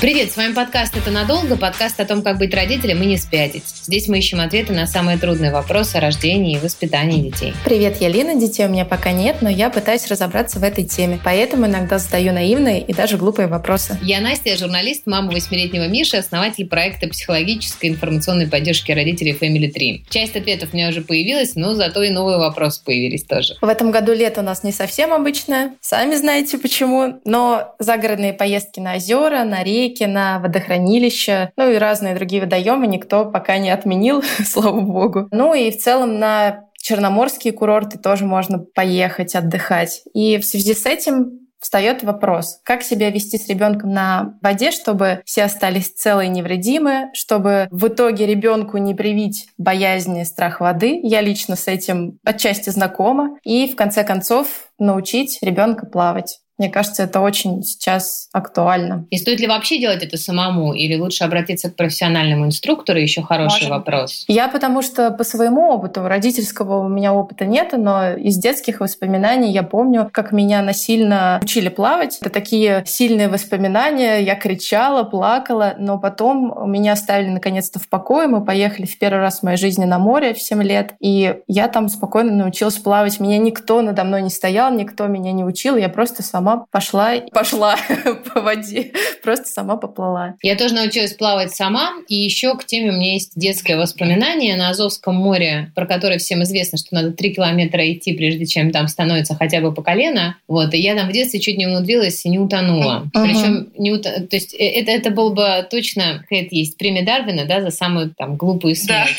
Привет, с вами подкаст «Это надолго», подкаст о том, как быть родителем и не спятить. Здесь мы ищем ответы на самые трудные вопросы о рождении и воспитании детей. Привет, я Лина, детей у меня пока нет, но я пытаюсь разобраться в этой теме, поэтому иногда задаю наивные и даже глупые вопросы. Я Настя, журналист, мама восьмилетнего Миши, основатель проекта психологической информационной поддержки родителей Family Tree. Часть ответов у меня уже появилась, но зато и новые вопросы появились тоже. В этом году лето у нас не совсем обычное, сами знаете почему, но загородные поездки на озера, на реки, реки, на водохранилища, ну и разные другие водоемы никто пока не отменил, слава богу. Ну и в целом на черноморские курорты тоже можно поехать отдыхать. И в связи с этим встает вопрос, как себя вести с ребенком на воде, чтобы все остались целые и невредимы, чтобы в итоге ребенку не привить боязнь и страх воды. Я лично с этим отчасти знакома. И в конце концов научить ребенка плавать. Мне кажется, это очень сейчас актуально. И стоит ли вообще делать это самому, или лучше обратиться к профессиональному инструктору? Еще хороший Может. вопрос. Я потому что по своему опыту, родительского у меня опыта нет, но из детских воспоминаний я помню, как меня насильно учили плавать. Это такие сильные воспоминания. Я кричала, плакала, но потом меня оставили наконец-то в покое. Мы поехали в первый раз в моей жизни на море в 7 лет, и я там спокойно научилась плавать. Меня никто надо мной не стоял, никто меня не учил, я просто сама сама пошла, пошла по воде, просто сама поплыла. Я тоже научилась плавать сама, и еще к теме у меня есть детское воспоминание на Азовском море, про которое всем известно, что надо три километра идти, прежде чем там становится хотя бы по колено. Вот, и я там в детстве чуть не умудрилась и не утонула. Uh-huh. Причем не ут... то есть э, это, это было бы точно, какая-то есть премия Дарвина, да, за самую там глупую смерть.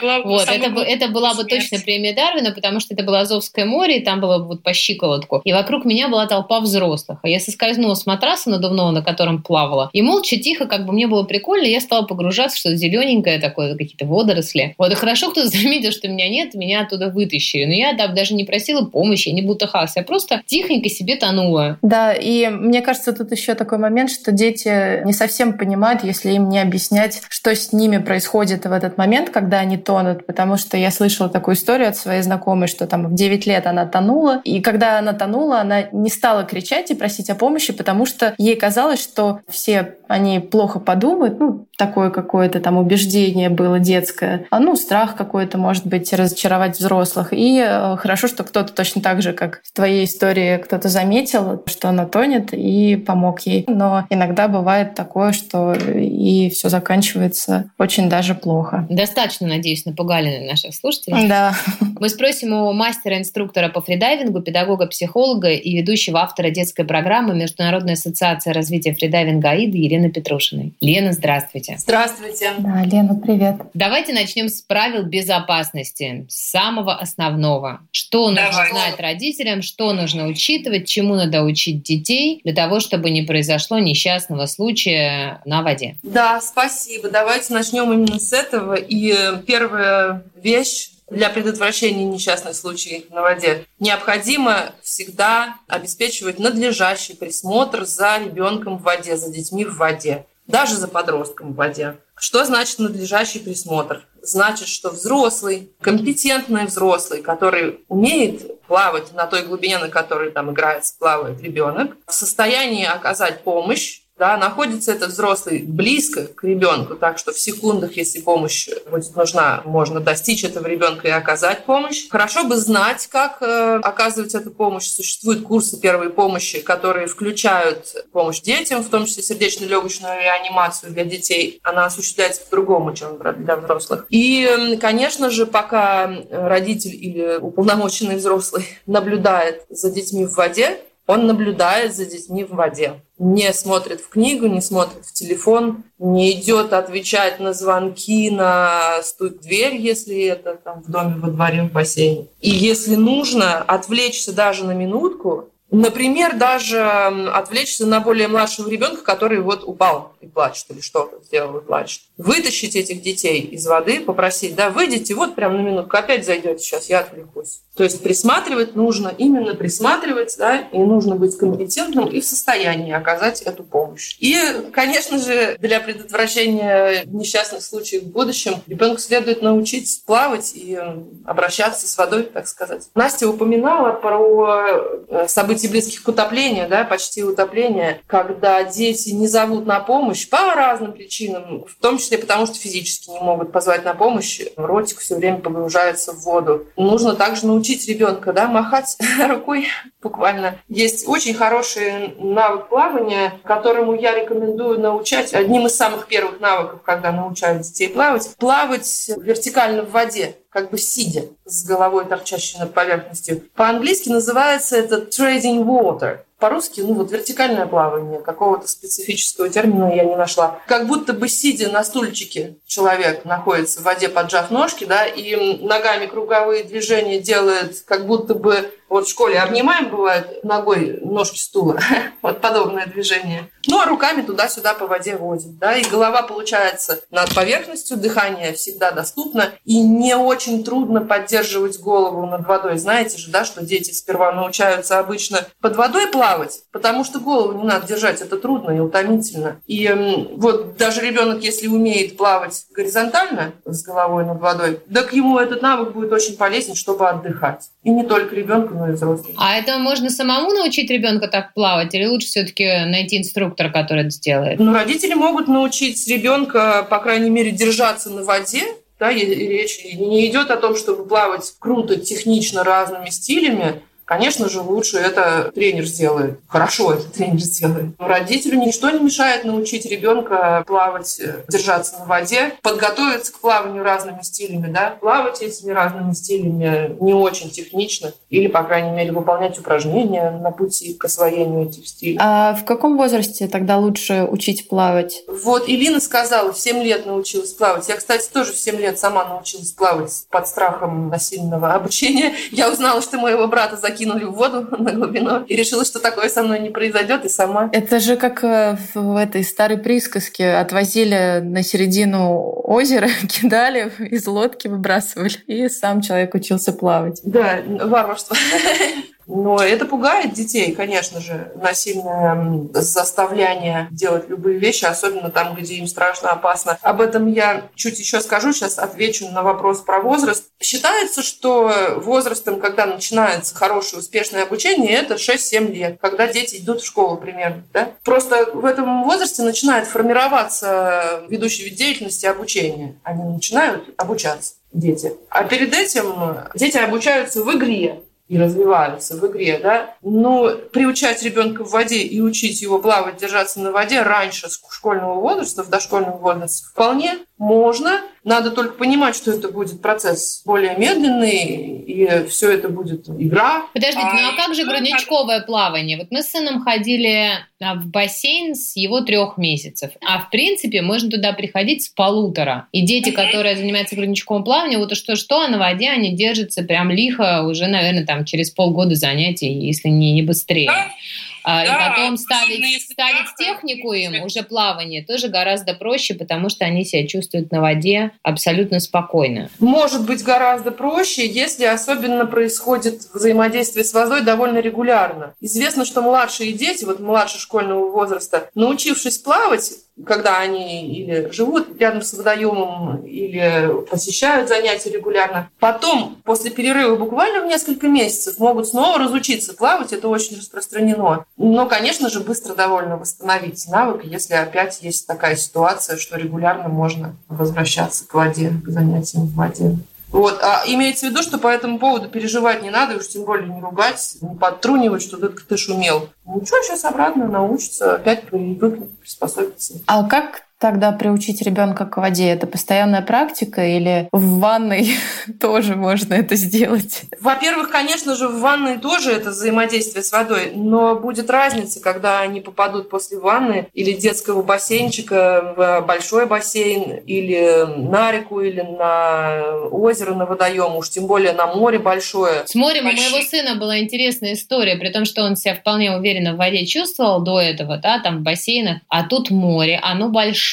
Да, вот, это, бы, это была бы точно премия Дарвина, потому что это было Азовское море, и там было вот по щиколотку. И вокруг меня была толпа взрослых. А я соскользнула с матраса надувного, на котором плавала, и молча, тихо, как бы мне было прикольно, я стала погружаться в что-то зелененькое такое, какие-то водоросли. Вот и хорошо, кто заметил, что меня нет, меня оттуда вытащили. Но я да, даже не просила помощи, я не бутахалась, я просто тихонько себе тонула. Да, и мне кажется, тут еще такой момент, что дети не совсем понимают, если им не объяснять, что с ними происходит в этот момент, когда они тонут, потому что я слышала такую историю от своей знакомой, что там в 9 лет она тонула, и когда она тонула, она не стала кричать и просить о помощи, потому что ей казалось, что все они плохо подумают, ну, такое какое-то там убеждение было детское, а ну, страх какой-то, может быть, разочаровать взрослых. И э, хорошо, что кто-то точно так же, как в твоей истории, кто-то заметил, что она тонет и помог ей. Но иногда бывает такое, что и все заканчивается очень даже плохо. Достаточно, надеюсь, напугали наших слушателей. Да. Мы спросим у мастера-инструктора по фридайвингу, педагога-психолога и ведущего автора детской программы Международной ассоциации развития фридайвинга АИДа Елены Петрушиной. Лена, здравствуйте. Здравствуйте. Да, Лена, привет. Давайте начнем с правил безопасности, с самого основного. Что нужно Давай. знать родителям, что нужно учитывать, чему надо учить детей для того, чтобы не произошло несчастного случая на воде. Да, спасибо. Давайте начнем именно с этого. И первая вещь, для предотвращения несчастных случаев на воде необходимо всегда обеспечивать надлежащий присмотр за ребенком в воде, за детьми в воде, даже за подростком в воде. Что значит надлежащий присмотр? Значит, что взрослый, компетентный взрослый, который умеет плавать на той глубине, на которой там играется, плавает ребенок, в состоянии оказать помощь да, находится этот взрослый близко к ребенку, так что в секундах, если помощь будет нужна, можно достичь этого ребенка и оказать помощь. Хорошо бы знать, как э, оказывать эту помощь. Существуют курсы первой помощи, которые включают помощь детям, в том числе сердечно-легочную реанимацию для детей. Она осуществляется по-другому, чем для взрослых. И, конечно же, пока родитель или уполномоченный взрослый наблюдает за детьми в воде, он наблюдает за детьми в воде. Не смотрит в книгу, не смотрит в телефон, не идет отвечать на звонки, на стук дверь, если это там в доме, во дворе, в бассейне. И если нужно отвлечься даже на минутку, Например, даже отвлечься на более младшего ребенка, который вот упал и плачет, или что-то сделал и плачет. Вытащить этих детей из воды, попросить, да, выйдите, вот прям на минутку, опять зайдете сейчас, я отвлекусь. То есть присматривать нужно, именно присматривать, да, и нужно быть компетентным и в состоянии оказать эту помощь. И, конечно же, для предотвращения несчастных случаев в будущем ребенку следует научить плавать и обращаться с водой, так сказать. Настя упоминала про э, события близких к утоплению, да, почти утопление, когда дети не зовут на помощь по разным причинам, в том числе потому, что физически не могут позвать на помощь, ротик все время погружается в воду. Нужно также научить учить ребенка, да, махать рукой буквально. Есть очень хороший навык плавания, которому я рекомендую научать. Одним из самых первых навыков, когда научают детей плавать, плавать вертикально в воде как бы сидя с головой торчащей над поверхностью. По-английски называется это trading water. По-русски, ну вот вертикальное плавание, какого-то специфического термина я не нашла. Как будто бы сидя на стульчике человек находится в воде, поджав ножки, да, и ногами круговые движения делает, как будто бы вот в школе обнимаем, бывает, ногой ножки стула. вот подобное движение. Ну, а руками туда-сюда по воде водим. Да? И голова получается над поверхностью, дыхание всегда доступно. И не очень трудно поддерживать голову над водой. Знаете же, да, что дети сперва научаются обычно под водой плавать, потому что голову не надо держать. Это трудно и утомительно. И вот даже ребенок, если умеет плавать горизонтально с головой над водой, так ему этот навык будет очень полезен, чтобы отдыхать. И не только ребенку, но и взрослым. А это можно самому научить ребенка так плавать, или лучше все-таки найти инструктора, который это сделает? Ну, родители могут научить ребенка, по крайней мере, держаться на воде, да, и речь не идет о том, чтобы плавать круто, технично разными стилями, Конечно же, лучше это тренер сделает. Хорошо это тренер сделает. Родителю ничто не мешает научить ребенка плавать, э, держаться на воде, подготовиться к плаванию разными стилями, да, плавать этими разными стилями не очень технично, или, по крайней мере, выполнять упражнения на пути к освоению этих стилей. А в каком возрасте тогда лучше учить плавать? Вот Илина сказала, в 7 лет научилась плавать. Я, кстати, тоже в 7 лет сама научилась плавать под страхом насильного обучения. Я узнала, что моего брата закинули кинули в воду на глубину и решила, что такое со мной не произойдет, и сама. Это же как э, в этой старой присказке. Отвозили на середину озера, кидали, из лодки выбрасывали, и сам человек учился плавать. Да, варварство. Но это пугает детей, конечно же, насильное заставляние делать любые вещи, особенно там, где им страшно, опасно. Об этом я чуть еще скажу, сейчас отвечу на вопрос про возраст. Считается, что возрастом, когда начинается хорошее, успешное обучение, это 6-7 лет, когда дети идут в школу примерно. Да? Просто в этом возрасте начинает формироваться ведущий вид деятельности обучения. Они начинают обучаться дети. А перед этим дети обучаются в игре и развиваются в игре, да, но приучать ребенка в воде и учить его плавать, держаться на воде раньше школьного возраста, в дошкольном возрасте вполне можно, надо только понимать, что это будет процесс более медленный, и все это будет игра. Подождите, а, ну а как же грудничковое плавание? Вот мы с сыном ходили а, в бассейн с его трех месяцев, а в принципе можно туда приходить с полутора. И дети, которые занимаются грудничковым плаванием, вот что-что, а на воде они держатся прям лихо уже, наверное, там через полгода занятий, если не, не быстрее. А, да, и потом ставить, ставить технику им, уже плавание, тоже гораздо проще, потому что они себя чувствуют на воде абсолютно спокойно. Может быть гораздо проще, если особенно происходит взаимодействие с водой довольно регулярно. Известно, что младшие дети, вот младше школьного возраста, научившись плавать, когда они или живут рядом с водоемом, или посещают занятия регулярно. Потом, после перерыва буквально в несколько месяцев, могут снова разучиться плавать. Это очень распространено. Но, конечно же, быстро довольно восстановить навык, если опять есть такая ситуация, что регулярно можно возвращаться к воде, к занятиям в воде. Вот. А имеется в виду, что по этому поводу переживать не надо, уж тем более не ругать, не подтрунивать, что ты, шумел. Ничего, сейчас обратно научится, опять привыкнет, приспособится. А как тогда приучить ребенка к воде? Это постоянная практика или в ванной тоже можно это сделать? Во-первых, конечно же, в ванной тоже это взаимодействие с водой, но будет разница, когда они попадут после ванны или детского бассейнчика в большой бассейн или на реку, или на озеро, на водоем, уж тем более на море большое. С морем у моего сына была интересная история, при том, что он себя вполне уверенно в воде чувствовал до этого, да, там в бассейнах, а тут море, оно большое,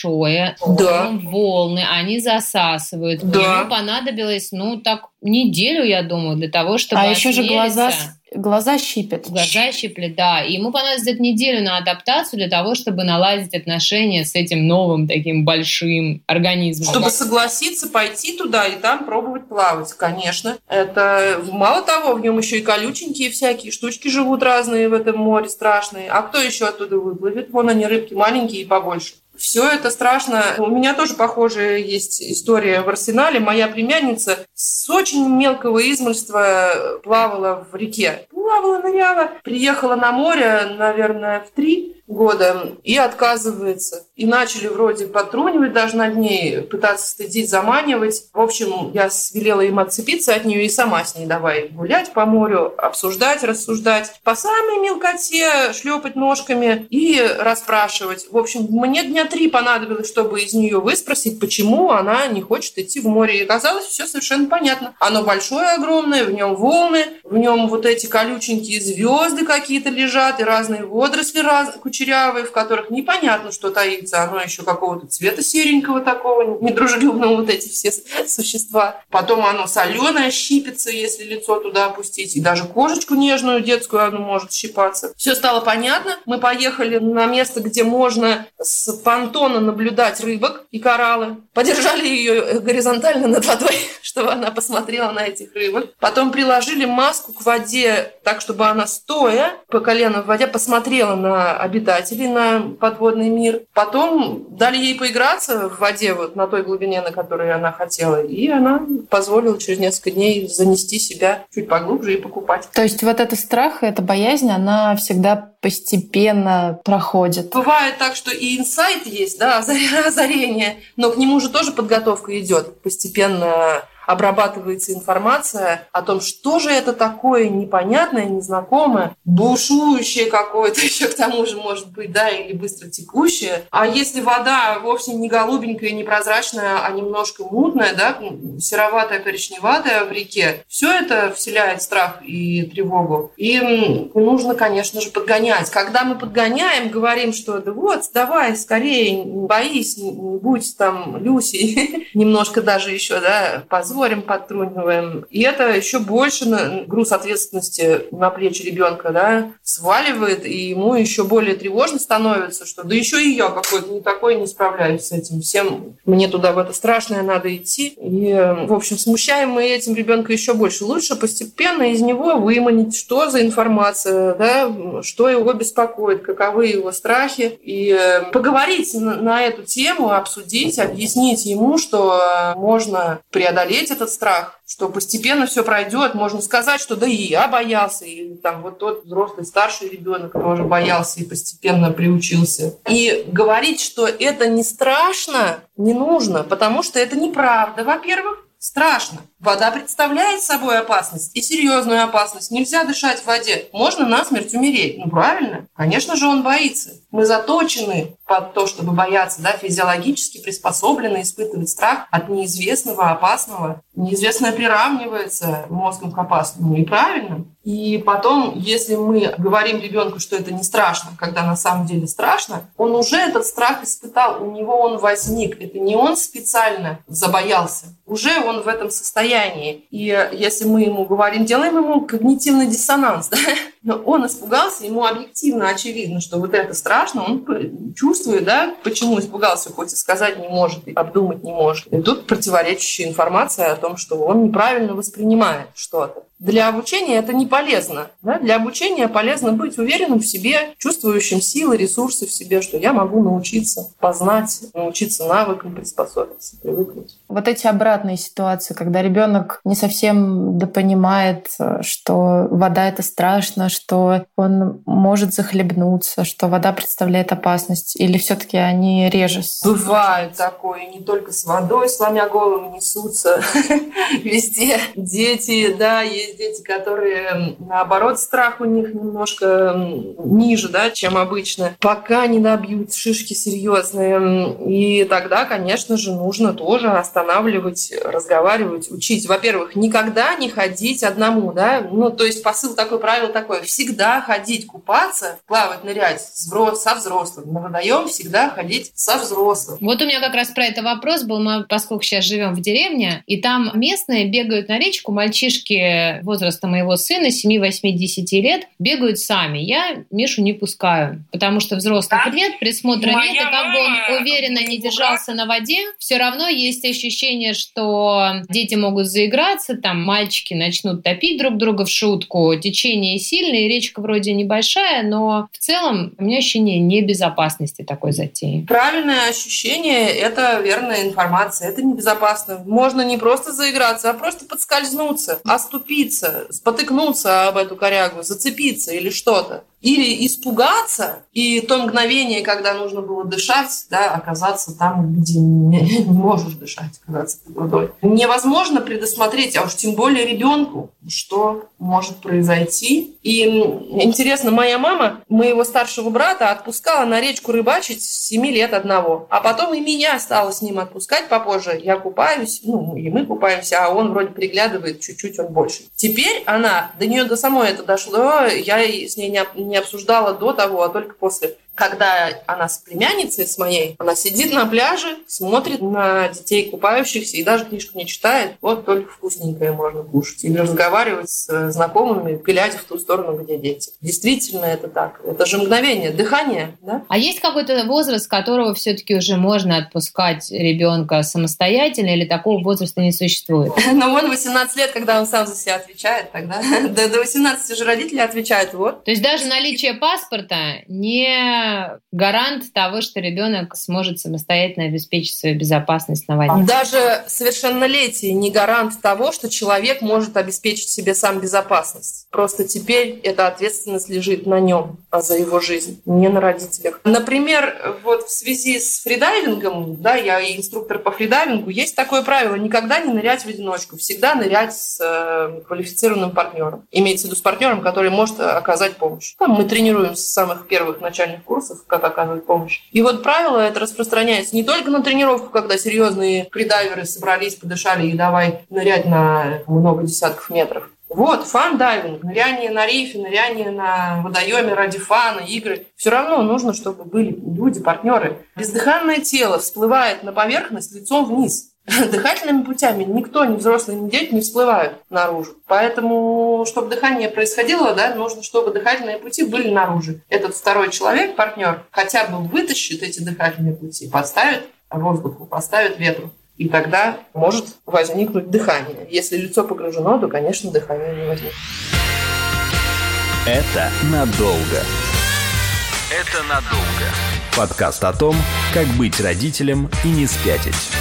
да. волны, они засасывают. Да. Ему понадобилось, ну, так неделю, я думаю, для того, чтобы А еще же глаза Глаза щипят. Глаза щиплет, да. И ему понадобится где-то неделю на адаптацию для того, чтобы наладить отношения с этим новым таким большим организмом. Чтобы согласиться пойти туда и там пробовать плавать, конечно. Это мало того, в нем еще и колюченькие всякие штучки живут разные в этом море страшные. А кто еще оттуда выплывет? Вон они рыбки маленькие и побольше. Все это страшно. У меня тоже похожая есть история в арсенале. Моя племянница с очень мелкого измольства плавала в реке. Плавала, ныряла. Приехала на море, наверное, в три года и отказывается. И начали вроде потрунивать даже над ней, пытаться стыдить, заманивать. В общем, я велела им отцепиться от нее и сама с ней давай гулять по морю, обсуждать, рассуждать. По самой мелкоте шлепать ножками и расспрашивать. В общем, мне дня три понадобилось, чтобы из нее выспросить, почему она не хочет идти в море. И оказалось, все совершенно понятно. Оно большое, огромное, в нем волны, в нем вот эти колюченькие звезды какие-то лежат и разные водоросли раз кучерявые, в которых непонятно, что таится. Оно еще какого-то цвета серенького такого, недружелюбного вот эти все существа. Потом оно соленое щипится, если лицо туда опустить. И даже кожечку нежную детскую оно может щипаться. Все стало понятно. Мы поехали на место, где можно с понтона наблюдать рыбок и кораллы. Подержали ее горизонтально над водой, чтобы она посмотрела на этих рыбок. Потом приложили маску к воде так, чтобы она стоя по колено в воде посмотрела на обитателей на подводный мир. Потом дали ей поиграться в воде вот на той глубине, на которой она хотела, и она позволила через несколько дней занести себя чуть поглубже и покупать. То есть вот этот страх, эта боязнь, она всегда постепенно проходит. Бывает так, что и инсайт есть, да, озарение, но к нему же тоже подготовка идет постепенно обрабатывается информация о том, что же это такое непонятное, незнакомое, бушующее какое-то еще к тому же может быть, да, или быстро текущее. А если вода вовсе не голубенькая, не прозрачная, а немножко мутная, да, сероватая, коричневатая в реке, все это вселяет страх и тревогу. И нужно, конечно же, подгонять. Когда мы подгоняем, говорим, что да вот, давай, скорее, боись, не будь там Люси, немножко даже еще, да, позволь позорим, подтруниваем. И это еще больше груз ответственности на плечи ребенка да, сваливает, и ему еще более тревожно становится, что да еще и я какой-то не такой не справляюсь с этим. Всем мне туда в это страшное надо идти. И, в общем, смущаем мы этим ребенка еще больше. Лучше постепенно из него выманить, что за информация, да, что его беспокоит, каковы его страхи, и э, поговорить на, на эту тему, обсудить, объяснить ему, что можно преодолеть преодолеть этот страх, что постепенно все пройдет. Можно сказать, что да и я боялся, и там вот тот взрослый старший ребенок тоже боялся и постепенно приучился. И говорить, что это не страшно, не нужно, потому что это неправда, во-первых. Страшно. Вода представляет собой опасность и серьезную опасность. Нельзя дышать в воде. Можно насмерть умереть. Ну, правильно? Конечно же, он боится. Мы заточены под то, чтобы бояться, да, физиологически приспособлены испытывать страх от неизвестного, опасного. Неизвестное приравнивается мозгом к опасному. И правильно. И потом, если мы говорим ребенку, что это не страшно, когда на самом деле страшно, он уже этот страх испытал, у него он возник. Это не он специально забоялся. Уже он в этом состоянии. И если мы ему говорим, делаем ему когнитивный диссонанс, да? Он испугался, ему объективно очевидно, что вот это страшно, он чувствует, да, почему испугался, хоть и сказать не может, и обдумать не может. И тут противоречащая информация о том, что он неправильно воспринимает что-то. Для обучения это не полезно. Да? Для обучения полезно быть уверенным в себе, чувствующим силы, ресурсы в себе, что я могу научиться познать, научиться навыкам, приспособиться, привыкнуть. Вот эти обратные ситуации, когда ребенок не совсем допонимает, что вода это страшно, что он может захлебнуться, что вода представляет опасность, или все-таки они реже? Бывает такое, не только с водой, сломя голову несутся везде. Дети, да, есть дети, которые, наоборот, страх у них немножко ниже, да, чем обычно, пока не набьют шишки серьезные. И тогда, конечно же, нужно тоже останавливать, разговаривать, учить. Во-первых, никогда не ходить одному, да, ну, то есть посыл такой, правило такое, всегда ходить купаться, плавать, нырять со взрослым. На водоем всегда ходить со взрослым. Вот у меня как раз про это вопрос был, мы, поскольку сейчас живем в деревне, и там местные бегают на речку, мальчишки возраста моего сына, 7, 8, 10 лет, бегают сами. Я Мишу не пускаю, потому что взрослых да? нет, присмотра Моя нет, и как бы он уверенно не держался на воде, все равно есть ощущение, что дети могут заиграться, там мальчики начнут топить друг друга в шутку, течение сильное, речка вроде небольшая, но в целом у меня ощущение небезопасности такой затеи. Правильное ощущение – это верная информация, это небезопасно. Можно не просто заиграться, а просто подскользнуться, оступиться, спотыкнуться об эту корягу, зацепиться или что-то или испугаться, и то мгновение, когда нужно было дышать, да, оказаться там, где не, не можешь дышать, оказаться под водой. Невозможно предусмотреть, а уж тем более ребенку, что может произойти. И интересно, моя мама моего старшего брата отпускала на речку рыбачить с 7 лет одного, а потом и меня стала с ним отпускать попозже. Я купаюсь, ну, и мы купаемся, а он вроде приглядывает, чуть-чуть он больше. Теперь она, до нее до самой это дошло, я с ней не не обсуждала до того, а только после когда она с племянницей, с моей, она сидит на пляже, смотрит на детей купающихся и даже книжку не читает. Вот только вкусненькое можно кушать. Или разговаривать с знакомыми, глядя в ту сторону, где дети. Действительно это так. Это же мгновение, дыхание. Да? А есть какой-то возраст, которого все-таки уже можно отпускать ребенка самостоятельно или такого возраста не существует? Ну, он 18 лет, когда он сам за себя отвечает, тогда до 18 же родители отвечают. Вот. То есть даже наличие паспорта не гарант того, что ребенок сможет самостоятельно обеспечить свою безопасность на воде. Даже совершеннолетие не гарант того, что человек может обеспечить себе сам безопасность. Просто теперь эта ответственность лежит на нем, а за его жизнь, не на родителях. Например, вот в связи с фридайвингом, да, я инструктор по фридайвингу, есть такое правило никогда не нырять в одиночку, всегда нырять с э, квалифицированным партнером. Имеется в виду с партнером, который может оказать помощь. Там мы тренируем с самых первых начальных курсов курсов, как оказывать помощь. И вот правило это распространяется не только на тренировку, когда серьезные фридайверы собрались, подышали и давай нырять на много десятков метров. Вот, фан-дайвинг, ныряние на рифе, ныряние на водоеме ради фана, игры. Все равно нужно, чтобы были люди, партнеры. Бездыханное тело всплывает на поверхность лицом вниз. дыхательными путями никто, ни взрослый, ни дети не всплывают наружу. Поэтому, чтобы дыхание происходило, да, нужно, чтобы дыхательные пути были наружу. Этот второй человек, партнер, хотя бы вытащит эти дыхательные пути, подставит воздуху, поставит ветру. И тогда может возникнуть дыхание. Если лицо погружено, то, конечно, дыхание не возникнет. Это надолго. Это надолго. Подкаст о том, как быть родителем и не спятить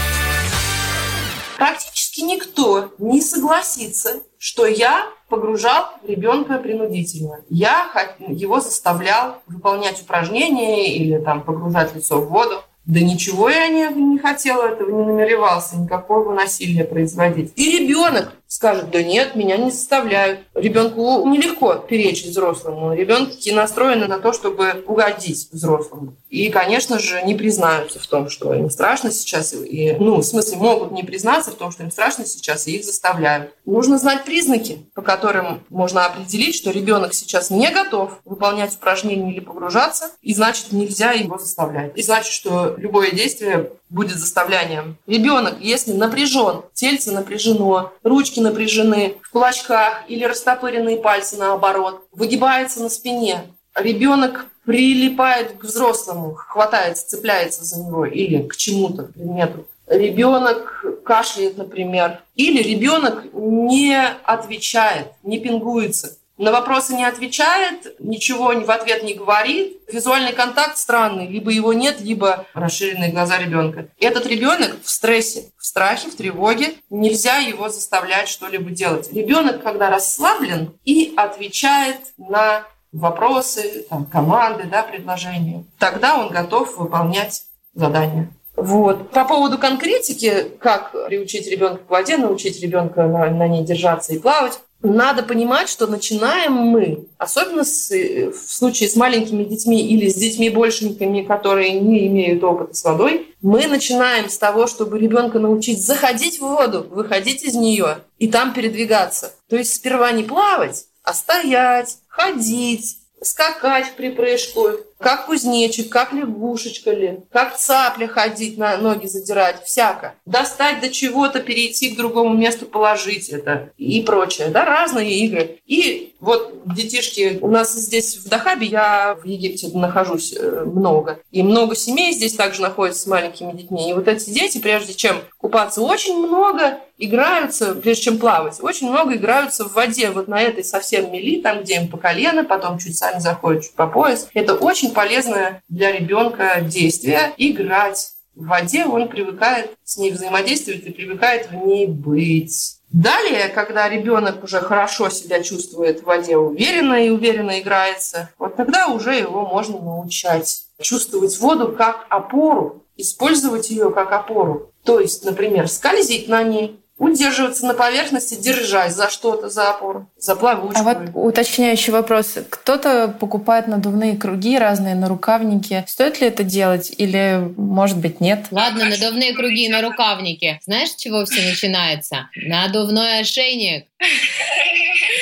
практически никто не согласится, что я погружал ребенка принудительно. Я его заставлял выполнять упражнения или там погружать лицо в воду. Да ничего я не, не хотела этого, не намеревался никакого насилия производить. И ребенок скажет, да нет, меня не заставляют. Ребенку нелегко перечить взрослому. Ребенки настроены на то, чтобы угодить взрослому. И, конечно же, не признаются в том, что им страшно сейчас. И, ну, в смысле, могут не признаться в том, что им страшно сейчас, и их заставляют. Нужно знать признаки, по которым можно определить, что ребенок сейчас не готов выполнять упражнения или погружаться, и значит, нельзя его заставлять. И значит, что любое действие будет заставлянием. Ребенок, если напряжен, тельце напряжено, ручки напряжены, в кулачках или растопыренные пальцы наоборот, выгибается на спине, ребенок прилипает к взрослому, хватается, цепляется за него или к чему-то, предмету, ребенок кашляет, например, или ребенок не отвечает, не пингуется. На вопросы не отвечает, ничего в ответ не говорит. Визуальный контакт странный. Либо его нет, либо расширенные глаза ребенка. Этот ребенок в стрессе, в страхе, в тревоге. Нельзя его заставлять что-либо делать. Ребенок, когда расслаблен и отвечает на вопросы, там, команды, да, предложения, тогда он готов выполнять задание. Вот. По поводу конкретики, как приучить ребенка к воде, научить ребенка на, на ней держаться и плавать, надо понимать, что начинаем мы, особенно с, в случае с маленькими детьми или с детьми большенькими, которые не имеют опыта с водой, мы начинаем с того, чтобы ребенка научить заходить в воду, выходить из нее и там передвигаться. То есть сперва не плавать, а стоять, ходить, скакать в припрыжку, как кузнечик, как лягушечка ли, как цапля ходить, на ноги задирать, всяко. Достать до чего-то, перейти к другому месту, положить это и прочее. Да, разные игры. И вот детишки, у нас здесь в Дахабе, я в Египте нахожусь э, много, и много семей здесь также находятся с маленькими детьми. И вот эти дети, прежде чем купаться, очень много играются, прежде чем плавать, очень много играются в воде, вот на этой совсем мели, там, где им по колено, потом чуть сами заходят, чуть по пояс. Это очень полезное для ребенка действие – играть. В воде он привыкает с ней взаимодействовать и привыкает в ней быть. Далее, когда ребенок уже хорошо себя чувствует в воде уверенно и уверенно играется, вот тогда уже его можно научать чувствовать воду как опору, использовать ее как опору. То есть, например, скользить на ней, удерживаться на поверхности, держась за что-то, за опору, за плавучку. А вот уточняющий вопрос. Кто-то покупает надувные круги разные на рукавники. Стоит ли это делать или, может быть, нет? Ладно, надувные круги на рукавнике. Знаешь, с чего все начинается? Надувной ошейник.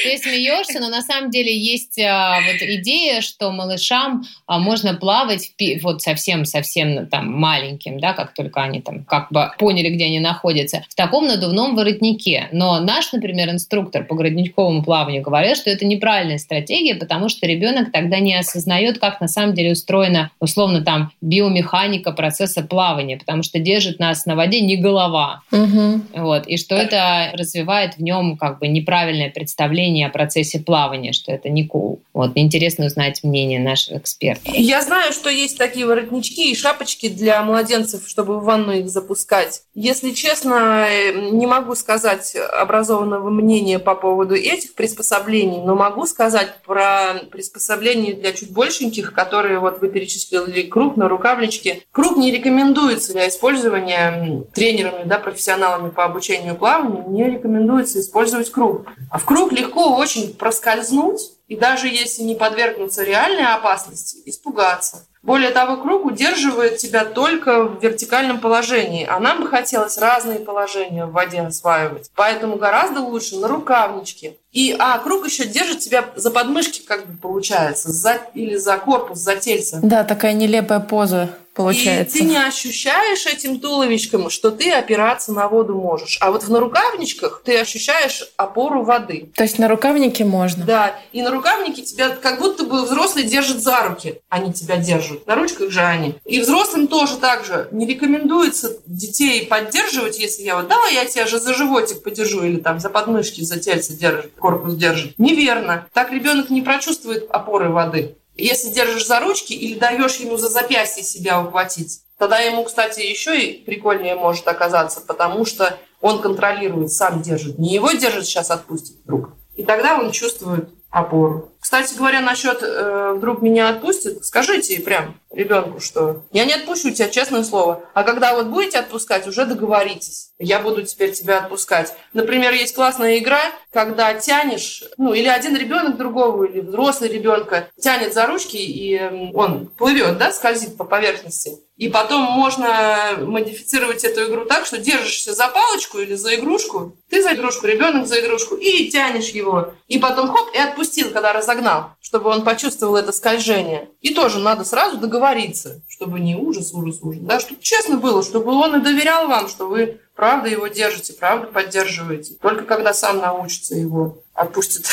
Ты смеешься, но на самом деле есть а, вот идея, что малышам а, можно плавать вот совсем-совсем там маленьким, да, как только они там как бы поняли, где они находятся, в таком надувном воротнике. Но наш, например, инструктор по городничковому плаванию говорил, что это неправильная стратегия, потому что ребенок тогда не осознает, как на самом деле устроена условно там биомеханика процесса плавания, потому что держит нас на воде не голова. Угу. Вот, и что это развивает в нем как бы неправильное представление мнение о процессе плавания, что это не cool. Вот, интересно узнать мнение наших экспертов. Я знаю, что есть такие воротнички и шапочки для младенцев, чтобы в ванну их запускать. Если честно, не могу сказать образованного мнения по поводу этих приспособлений, но могу сказать про приспособления для чуть большеньких, которые вот вы перечислили круг на рукавничке. Круг не рекомендуется для использования тренерами, да, профессионалами по обучению плаванию, не рекомендуется использовать круг. А в круг легко очень проскользнуть, и даже если не подвергнуться реальной опасности, испугаться. Более того, круг удерживает тебя только в вертикальном положении, а нам бы хотелось разные положения в воде осваивать. Поэтому гораздо лучше на рукавничке. И, а, круг еще держит тебя за подмышки, как бы получается, за, или за корпус, за тельце. Да, такая нелепая поза получается. И ты не ощущаешь этим туловищком, что ты опираться на воду можешь. А вот в нарукавничках ты ощущаешь опору воды. То есть на рукавнике можно? Да. И на рукавнике тебя как будто бы взрослый держит за руки. Они тебя держат. На ручках же они. И взрослым тоже так же. Не рекомендуется детей поддерживать, если я вот, давай я тебя же за животик подержу или там за подмышки, за тельце держит, корпус держит. Неверно. Так ребенок не прочувствует опоры воды. Если держишь за ручки или даешь ему за запястье себя ухватить, тогда ему, кстати, еще и прикольнее может оказаться, потому что он контролирует, сам держит. Не его держит, сейчас отпустит вдруг. И тогда он чувствует опору. Кстати говоря, насчет э, вдруг меня отпустит, скажите прям ребенку, что я не отпущу тебя, честное слово. А когда вот будете отпускать, уже договоритесь. Я буду теперь тебя отпускать. Например, есть классная игра, когда тянешь, ну, или один ребенок другого, или взрослый ребенка тянет за ручки, и он плывет, да, скользит по поверхности. И потом можно модифицировать эту игру так, что держишься за палочку или за игрушку, ты за игрушку, ребенок за игрушку, и тянешь его. И потом хоп, и отпустил, когда разогнал, чтобы он почувствовал это скольжение. И тоже надо сразу договориться, чтобы не ужас, ужас, ужас, да, чтобы честно было, чтобы он и доверял вам, что вы правда его держите, правда поддерживаете. Только когда сам научится его отпустит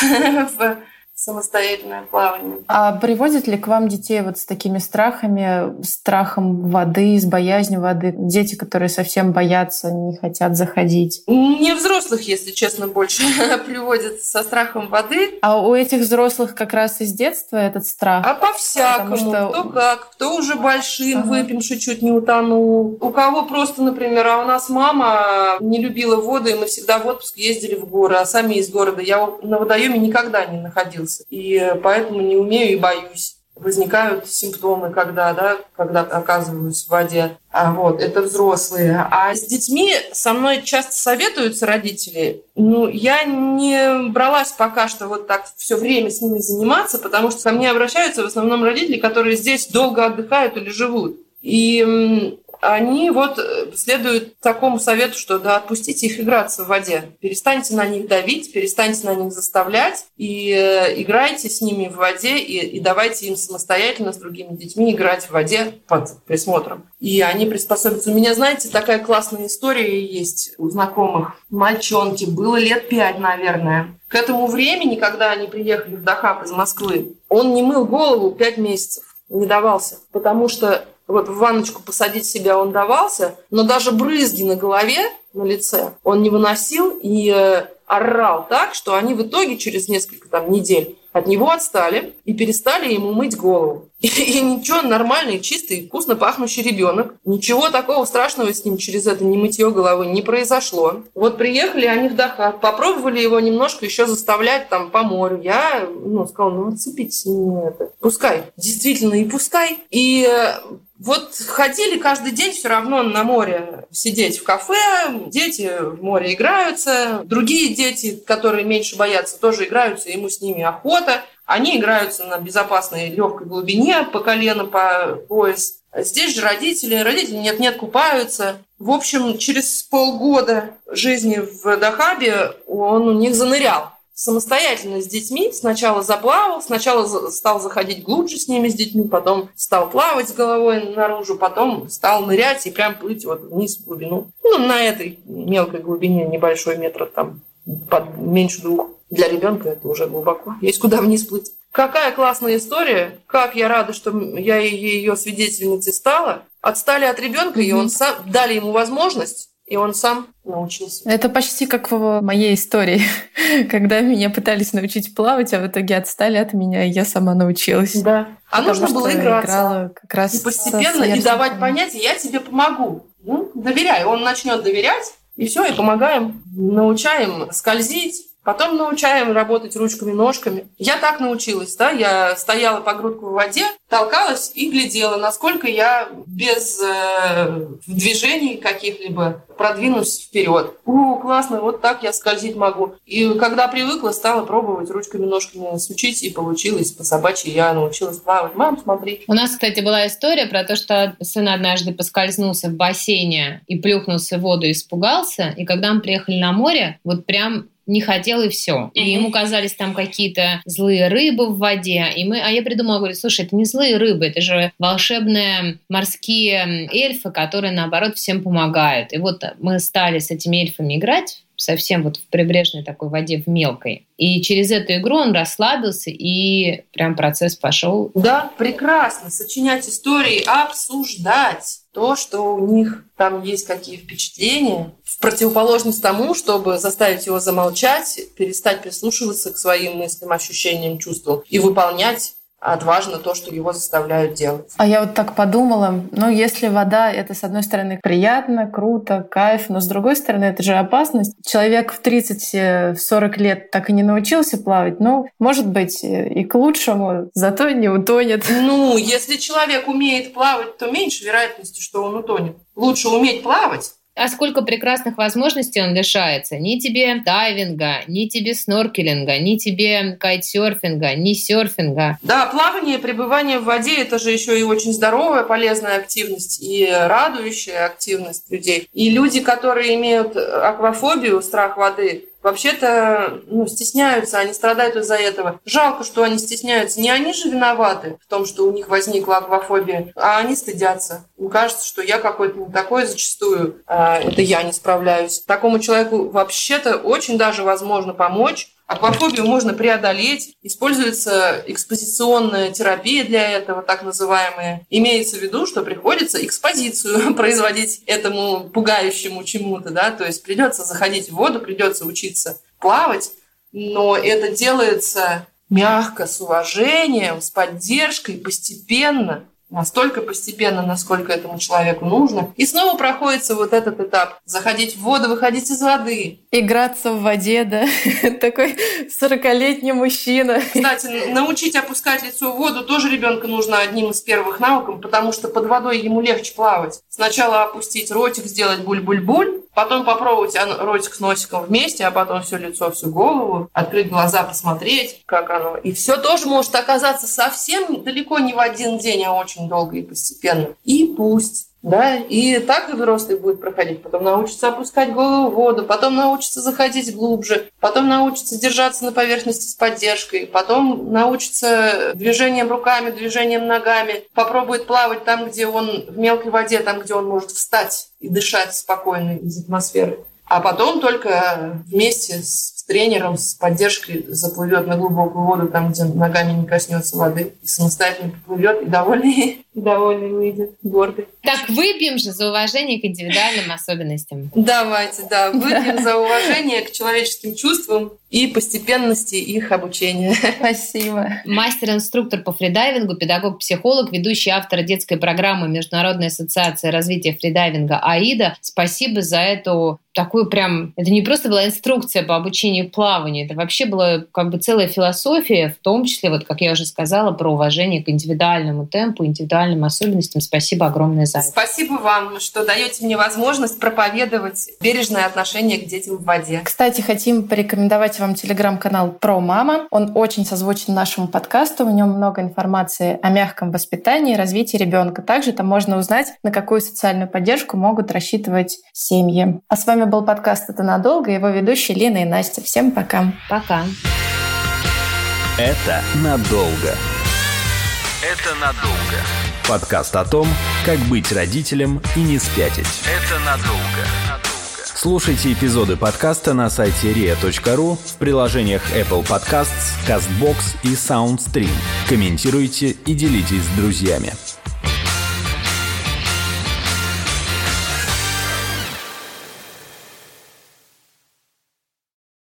самостоятельное плавание. А приводят ли к вам детей вот с такими страхами, страхом воды, с боязнью воды? Дети, которые совсем боятся, не хотят заходить? Не взрослых, если честно, больше приводят со страхом воды. А у этих взрослых как раз из детства этот страх? А по-всякому. Что... Кто как, кто уже большим, ага. выпивший, чуть не утонул. У кого просто, например, а у нас мама не любила воду, и мы всегда в отпуск ездили в горы, а сами из города. Я на водоеме никогда не находился. И поэтому не умею и боюсь возникают симптомы, когда, да, когда оказываюсь в воде. А вот, это взрослые. А с детьми со мной часто советуются родители. Ну, я не бралась пока что вот так все время с ними заниматься, потому что ко мне обращаются в основном родители, которые здесь долго отдыхают или живут. И они вот э, следуют такому совету, что да, отпустите их играться в воде. Перестаньте на них давить, перестаньте на них заставлять и э, играйте с ними в воде и, и давайте им самостоятельно с другими детьми играть в воде под присмотром. И они приспособятся. У меня, знаете, такая классная история есть у знакомых. Мальчонки, было лет пять, наверное. К этому времени, когда они приехали в Дахаб из Москвы, он не мыл голову пять месяцев не давался, потому что вот в ванночку посадить себя он давался, но даже брызги на голове, на лице он не выносил и э, орал так, что они в итоге через несколько там, недель от него отстали и перестали ему мыть голову. И, и ничего, нормальный, чистый, вкусно пахнущий ребенок. Ничего такого страшного с ним через это не мытье головы не произошло. Вот приехали они в Дахар, попробовали его немножко еще заставлять там по морю. Я ну, сказала, ну отцепите с ним это. Пускай. Действительно, и пускай. И э, вот ходили каждый день все равно на море сидеть в кафе, дети в море играются, другие дети, которые меньше боятся, тоже играются, ему с ними охота. Они играются на безопасной легкой глубине по колено, по пояс. Здесь же родители, родители нет-нет купаются. В общем, через полгода жизни в Дахабе он у них занырял самостоятельно с детьми. Сначала заплавал, сначала стал заходить глубже с ними, с детьми, потом стал плавать с головой наружу, потом стал нырять и прям плыть вот вниз в глубину. Ну, на этой мелкой глубине, небольшой метра там, под меньше двух. Для ребенка это уже глубоко. Есть куда вниз плыть. Какая классная история. Как я рада, что я ее свидетельницей стала. Отстали от ребенка, и он сам дали ему возможность и он сам научился. Это почти как в моей истории, когда меня пытались научить плавать, а в итоге отстали от меня, и я сама научилась. Да. А нужно было играться. Как раз и постепенно, и давать понять, я тебе помогу. Ну, доверяй. Он начнет доверять, и все, и помогаем, научаем скользить, Потом научаем работать ручками-ножками. Я так научилась, да, я стояла по грудку в воде, толкалась и глядела, насколько я без э, движений каких-либо продвинусь вперед. О, классно, вот так я скользить могу. И когда привыкла, стала пробовать ручками-ножками сучить, и получилось по собачьи. Я научилась плавать. Мам, смотри. У нас, кстати, была история про то, что сын однажды поскользнулся в бассейне и плюхнулся в воду, испугался. И когда мы приехали на море, вот прям не хотел и все. И ему казались там какие-то злые рыбы в воде. И мы, а я придумала, говорю, слушай, это не злые рыбы, это же волшебные морские эльфы, которые наоборот всем помогают. И вот мы стали с этими эльфами играть совсем вот в прибрежной такой воде, в мелкой. И через эту игру он расслабился, и прям процесс пошел. Да, прекрасно. Сочинять истории, обсуждать то, что у них там есть какие впечатления, в противоположность тому, чтобы заставить его замолчать, перестать прислушиваться к своим мыслям, ощущениям, чувствам и выполнять отважно то, что его заставляют делать. А я вот так подумала, ну, если вода, это, с одной стороны, приятно, круто, кайф, но с другой стороны, это же опасность. Человек в 30-40 лет так и не научился плавать, ну, может быть, и к лучшему, зато не утонет. Ну, если человек умеет плавать, то меньше вероятности, что он утонет. Лучше уметь плавать, а сколько прекрасных возможностей он лишается. Ни тебе дайвинга, ни тебе сноркелинга, ни тебе кайтсерфинга, ни серфинга. Да, плавание, пребывание в воде – это же еще и очень здоровая, полезная активность и радующая активность людей. И люди, которые имеют аквафобию, страх воды, вообще-то ну, стесняются, они страдают из-за этого. Жалко, что они стесняются. Не они же виноваты в том, что у них возникла аквафобия, а они стыдятся. Им кажется, что я какой-то не такой зачастую, а это я не справляюсь. Такому человеку вообще-то очень даже возможно помочь, Аквафобию можно преодолеть. Используется экспозиционная терапия для этого, так называемая. Имеется в виду, что приходится экспозицию производить этому пугающему чему-то, да, то есть придется заходить в воду, придется учиться плавать, но это делается мягко, с уважением, с поддержкой, постепенно настолько постепенно, насколько этому человеку нужно. И снова проходится вот этот этап. Заходить в воду, выходить из воды. Играться в воде, да. Такой 40-летний мужчина. Кстати, научить опускать лицо в воду тоже ребенка нужно одним из первых навыков, потому что под водой ему легче плавать. Сначала опустить ротик, сделать буль-буль-буль, потом попробовать ротик с носиком вместе, а потом все лицо, всю голову, открыть глаза, посмотреть, как оно. И все тоже может оказаться совсем далеко не в один день, а очень долго и постепенно. И пусть да, и так и взрослый будет проходить. Потом научится опускать голову в воду, потом научится заходить глубже, потом научится держаться на поверхности с поддержкой, потом научится движением руками, движением ногами, попробует плавать там, где он в мелкой воде, там, где он может встать и дышать спокойно из атмосферы. А потом только вместе с тренером, с поддержкой заплывет на глубокую воду, там, где ногами не коснется воды, и самостоятельно поплывет, и довольный, довольный выйдет, гордый. Так выпьем же за уважение к индивидуальным особенностям. Давайте, да, выпьем за уважение к человеческим чувствам и постепенности их обучения. Спасибо. Мастер-инструктор по фридайвингу, педагог-психолог, ведущий автор детской программы Международной ассоциации развития фридайвинга АИДа. Спасибо за эту такую прям... Это не просто была инструкция по обучению плаванию, это вообще была как бы целая философия, в том числе, вот как я уже сказала, про уважение к индивидуальному темпу, индивидуальным особенностям. Спасибо огромное за это. Спасибо вам, что даете мне возможность проповедовать бережное отношение к детям в воде. Кстати, хотим порекомендовать вам телеграм-канал «Про мама». Он очень созвучен нашему подкасту, в нем много информации о мягком воспитании и развитии ребенка. Также там можно узнать, на какую социальную поддержку могут рассчитывать семьи. А с вами был подкаст «Это надолго», его ведущие Лена и Настя. Всем пока. Пока. Это надолго. Это надолго. Подкаст о том, как быть родителем и не спятить. Это надолго. Слушайте эпизоды подкаста на сайте ria.ru в приложениях Apple Podcasts, CastBox и SoundStream. Комментируйте и делитесь с друзьями.